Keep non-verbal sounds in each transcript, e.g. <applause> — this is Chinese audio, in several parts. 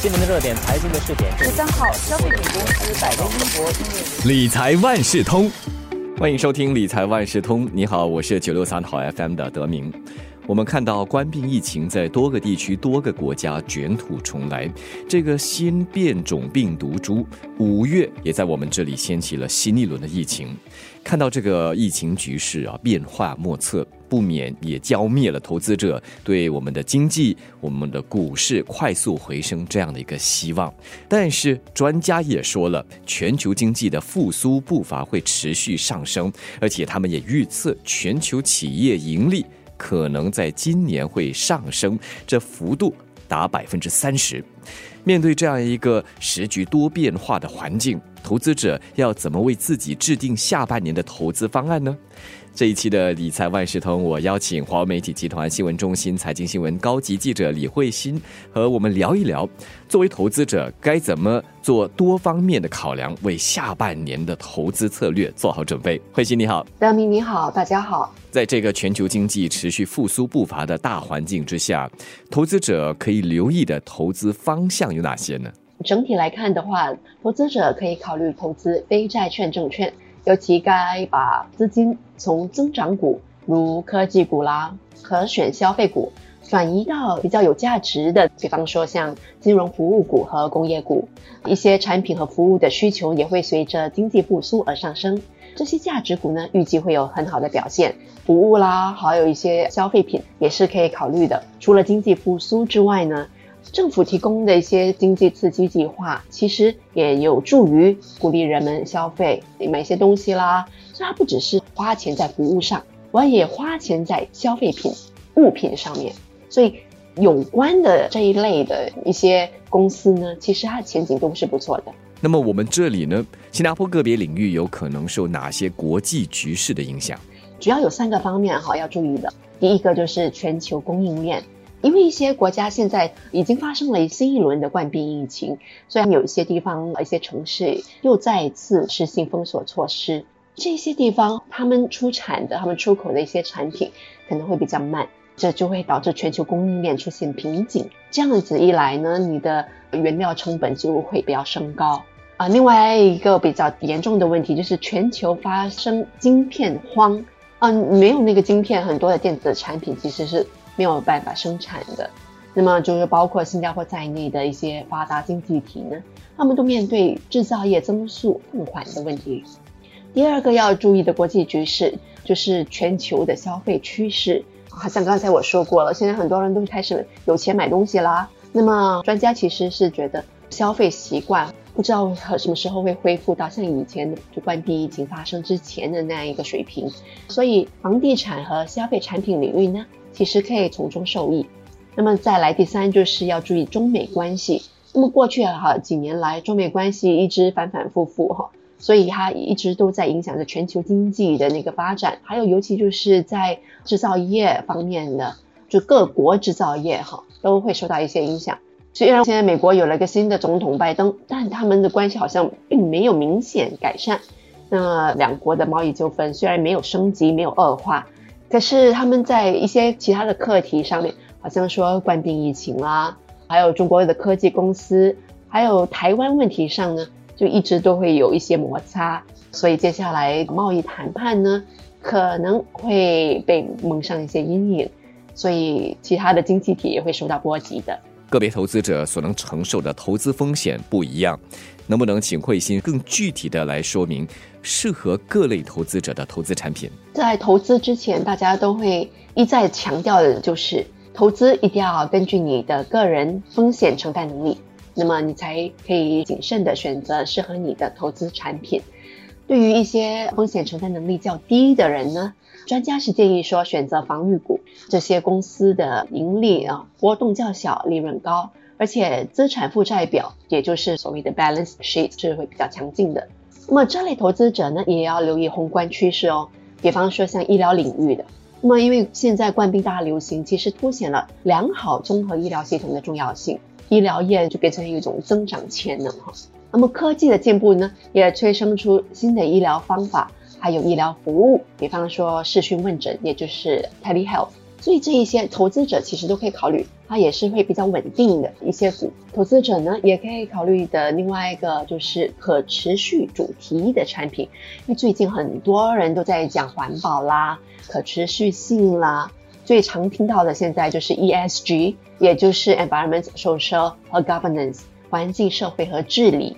新闻的热点，财经的试点。十三号，消费品公司百威英博理财万事通，欢迎收听理财万事通。你好，我是九六三号 FM 的德明。我们看到冠病疫情在多个地区、多个国家卷土重来，这个新变种病毒株五月也在我们这里掀起了新一轮的疫情。看到这个疫情局势啊变化莫测，不免也浇灭了投资者对我们的经济、我们的股市快速回升这样的一个希望。但是专家也说了，全球经济的复苏步伐会持续上升，而且他们也预测全球企业盈利。可能在今年会上升，这幅度达百分之三十。面对这样一个时局多变化的环境，投资者要怎么为自己制定下半年的投资方案呢？这一期的理财万事通，我邀请华为媒体集团新闻中心财经新闻高级记者李慧欣和我们聊一聊，作为投资者该怎么做多方面的考量，为下半年的投资策略做好准备。慧欣你好，德明你好，大家好。在这个全球经济持续复苏步伐的大环境之下，投资者可以留意的投资方向有哪些呢？整体来看的话，投资者可以考虑投资非债券证券。尤其该把资金从增长股，如科技股啦、可选消费股，转移到比较有价值的，比方说像金融服务股和工业股。一些产品和服务的需求也会随着经济复苏而上升，这些价值股呢，预计会有很好的表现。服务啦，还有一些消费品也是可以考虑的。除了经济复苏之外呢？政府提供的一些经济刺激计划，其实也有助于鼓励人们消费，买一些东西啦。所以它不只是花钱在服务上，我也花钱在消费品、物品上面。所以有关的这一类的一些公司呢，其实它的前景都是不错的。那么我们这里呢，新加坡个别领域有可能受哪些国际局势的影响？主要有三个方面哈要注意的。第一个就是全球供应链。因为一些国家现在已经发生了新一轮的冠病疫情，虽然有一些地方、一些城市又再次实行封锁措施，这些地方他们出产的、他们出口的一些产品可能会比较慢，这就会导致全球供应链出现瓶颈。这样子一来呢，你的原料成本就会比较升高啊。另外一个比较严重的问题就是全球发生晶片荒，嗯，没有那个晶片，很多的电子产品其实是。没有办法生产的，那么就是包括新加坡在内的一些发达经济体呢，他们都面对制造业增速放缓的问题。第二个要注意的国际局势就是全球的消费趋势，好像刚才我说过了，现在很多人都开始有钱买东西啦。那么专家其实是觉得消费习惯不知道什么时候会恢复到像以前就关闭疫情发生之前的那样一个水平，所以房地产和消费产品领域呢？其实可以从中受益。那么再来第三，就是要注意中美关系。那么过去哈几年来，中美关系一直反反复复哈，所以它一直都在影响着全球经济的那个发展。还有尤其就是在制造业方面的，就各国制造业哈都会受到一些影响。虽然现在美国有了一个新的总统拜登，但他们的关系好像并没有明显改善。那两国的贸易纠纷虽然没有升级，没有恶化。可是他们在一些其他的课题上面，好像说冠病疫情啦，还有中国的科技公司，还有台湾问题上呢，就一直都会有一些摩擦。所以接下来贸易谈判呢，可能会被蒙上一些阴影，所以其他的经济体也会受到波及的。个别投资者所能承受的投资风险不一样，能不能请慧心更具体的来说明适合各类投资者的投资产品？在投资之前，大家都会一再强调的就是，投资一定要根据你的个人风险承担能力，那么你才可以谨慎的选择适合你的投资产品。对于一些风险承担能力较低的人呢？专家是建议说，选择防御股，这些公司的盈利啊波动较小，利润高，而且资产负债表，也就是所谓的 balance sheet 是会比较强劲的。那么这类投资者呢，也要留意宏观趋势哦，比方说像医疗领域的。那么因为现在冠病大流行，其实凸显了良好综合医疗系统的重要性，医疗业就变成一种增长潜能哈。那么科技的进步呢，也催生出新的医疗方法。还有医疗服务，比方说视讯问诊，也就是 telehealth，所以这一些投资者其实都可以考虑，它也是会比较稳定的一些股。投资者呢也可以考虑的另外一个就是可持续主题的产品，因为最近很多人都在讲环保啦、可持续性啦，最常听到的现在就是 ESG，也就是 Environment、Social 和 Governance，环境、社会和治理。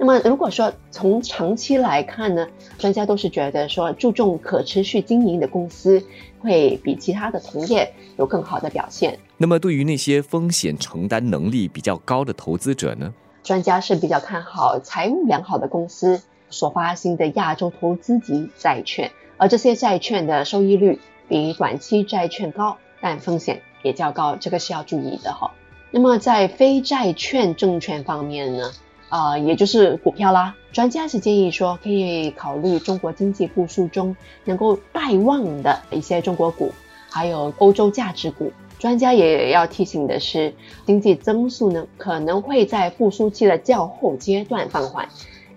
那么如果说从长期来看呢，专家都是觉得说注重可持续经营的公司会比其他的同业有更好的表现。那么对于那些风险承担能力比较高的投资者呢？专家是比较看好财务良好的公司所发行的亚洲投资级债券，而这些债券的收益率比短期债券高，但风险也较高，这个是要注意的哈。那么在非债券证券方面呢？啊，也就是股票啦。专家是建议说，可以考虑中国经济复苏中能够带旺的一些中国股，还有欧洲价值股。专家也要提醒的是，经济增速呢可能会在复苏期的较后阶段放缓。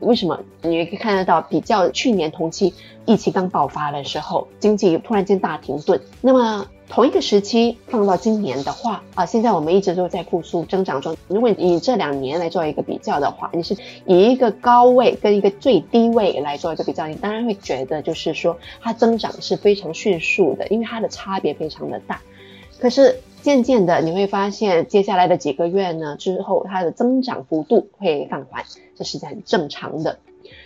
为什么？你可以看得到，比较去年同期疫情刚爆发的时候，经济突然间大停顿。那么同一个时期放到今年的话，啊，现在我们一直都在复苏增长中。如果以这两年来做一个比较的话，你是以一个高位跟一个最低位来做一个比较，你当然会觉得就是说它增长是非常迅速的，因为它的差别非常的大。可是。渐渐的，你会发现接下来的几个月呢之后，它的增长幅度会放缓，这是很正常的。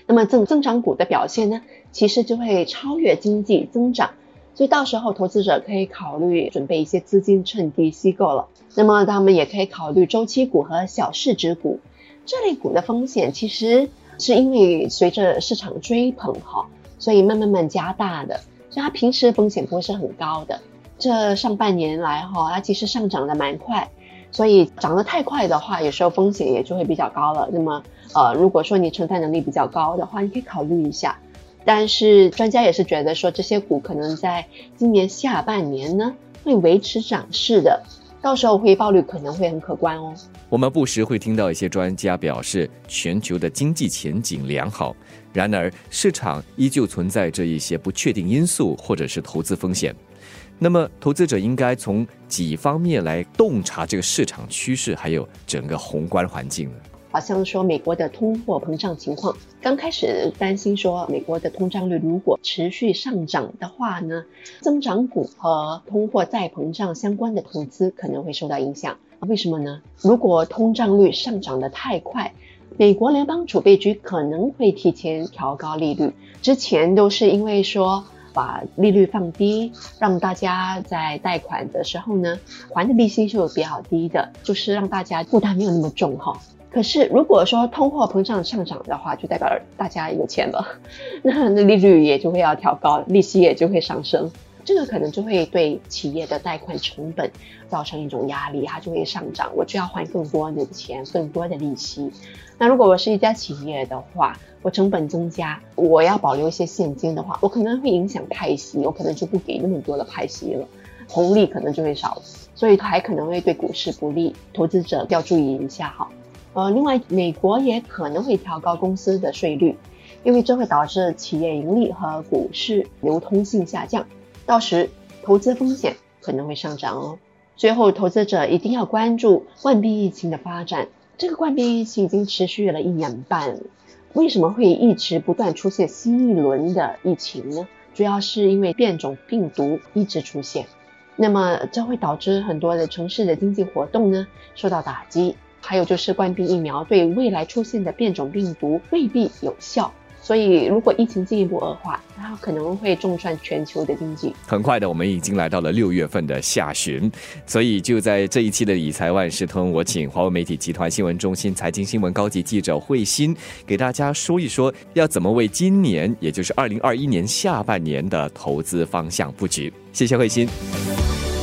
那么增增长股的表现呢，其实就会超越经济增长，所以到时候投资者可以考虑准备一些资金趁低吸购了。那么他们也可以考虑周期股和小市值股这类股的风险，其实是因为随着市场追捧哈，所以慢慢慢加大的，所以它平时风险不会是很高的。这上半年来哈，它其实上涨的蛮快，所以涨得太快的话，有时候风险也就会比较高了。那么，呃，如果说你承担能力比较高的话，你可以考虑一下。但是专家也是觉得说，这些股可能在今年下半年呢会维持涨势的，到时候回报率可能会很可观哦。我们不时会听到一些专家表示，全球的经济前景良好，然而市场依旧存在着一些不确定因素或者是投资风险。那么，投资者应该从几方面来洞察这个市场趋势，还有整个宏观环境呢？好像说美国的通货膨胀情况，刚开始担心说美国的通胀率如果持续上涨的话呢，增长股和通货再膨胀相关的投资可能会受到影响。为什么呢？如果通胀率上涨的太快，美国联邦储备局可能会提前调高利率。之前都是因为说。把利率放低，让大家在贷款的时候呢，还的利息就比较低的，就是让大家负担没有那么重哈。可是如果说通货膨胀上涨的话，就代表大家有钱了，那 <laughs> 那利率也就会要调高，利息也就会上升，这个可能就会对企业的贷款成本造成一种压力，它就会上涨，我就要还更多的钱，更多的利息。那如果我是一家企业的话，我成本增加，我要保留一些现金的话，我可能会影响派息，我可能就不给那么多的派息了，红利可能就会少，所以还可能会对股市不利，投资者要注意一下哈。呃，另外，美国也可能会调高公司的税率，因为这会导致企业盈利和股市流通性下降，到时投资风险可能会上涨哦。最后，投资者一定要关注冠病疫情的发展，这个冠病疫情已经持续了一年半。为什么会一直不断出现新一轮的疫情呢？主要是因为变种病毒一直出现，那么这会导致很多的城市的经济活动呢受到打击。还有就是冠病疫苗对未来出现的变种病毒未必有效。所以，如果疫情进一步恶化，它可能会重创全球的经济。很快的，我们已经来到了六月份的下旬，所以就在这一期的理财万事通，我请华为媒体集团新闻中心财经新闻高级记者慧欣给大家说一说，要怎么为今年，也就是二零二一年下半年的投资方向布局。谢谢慧欣。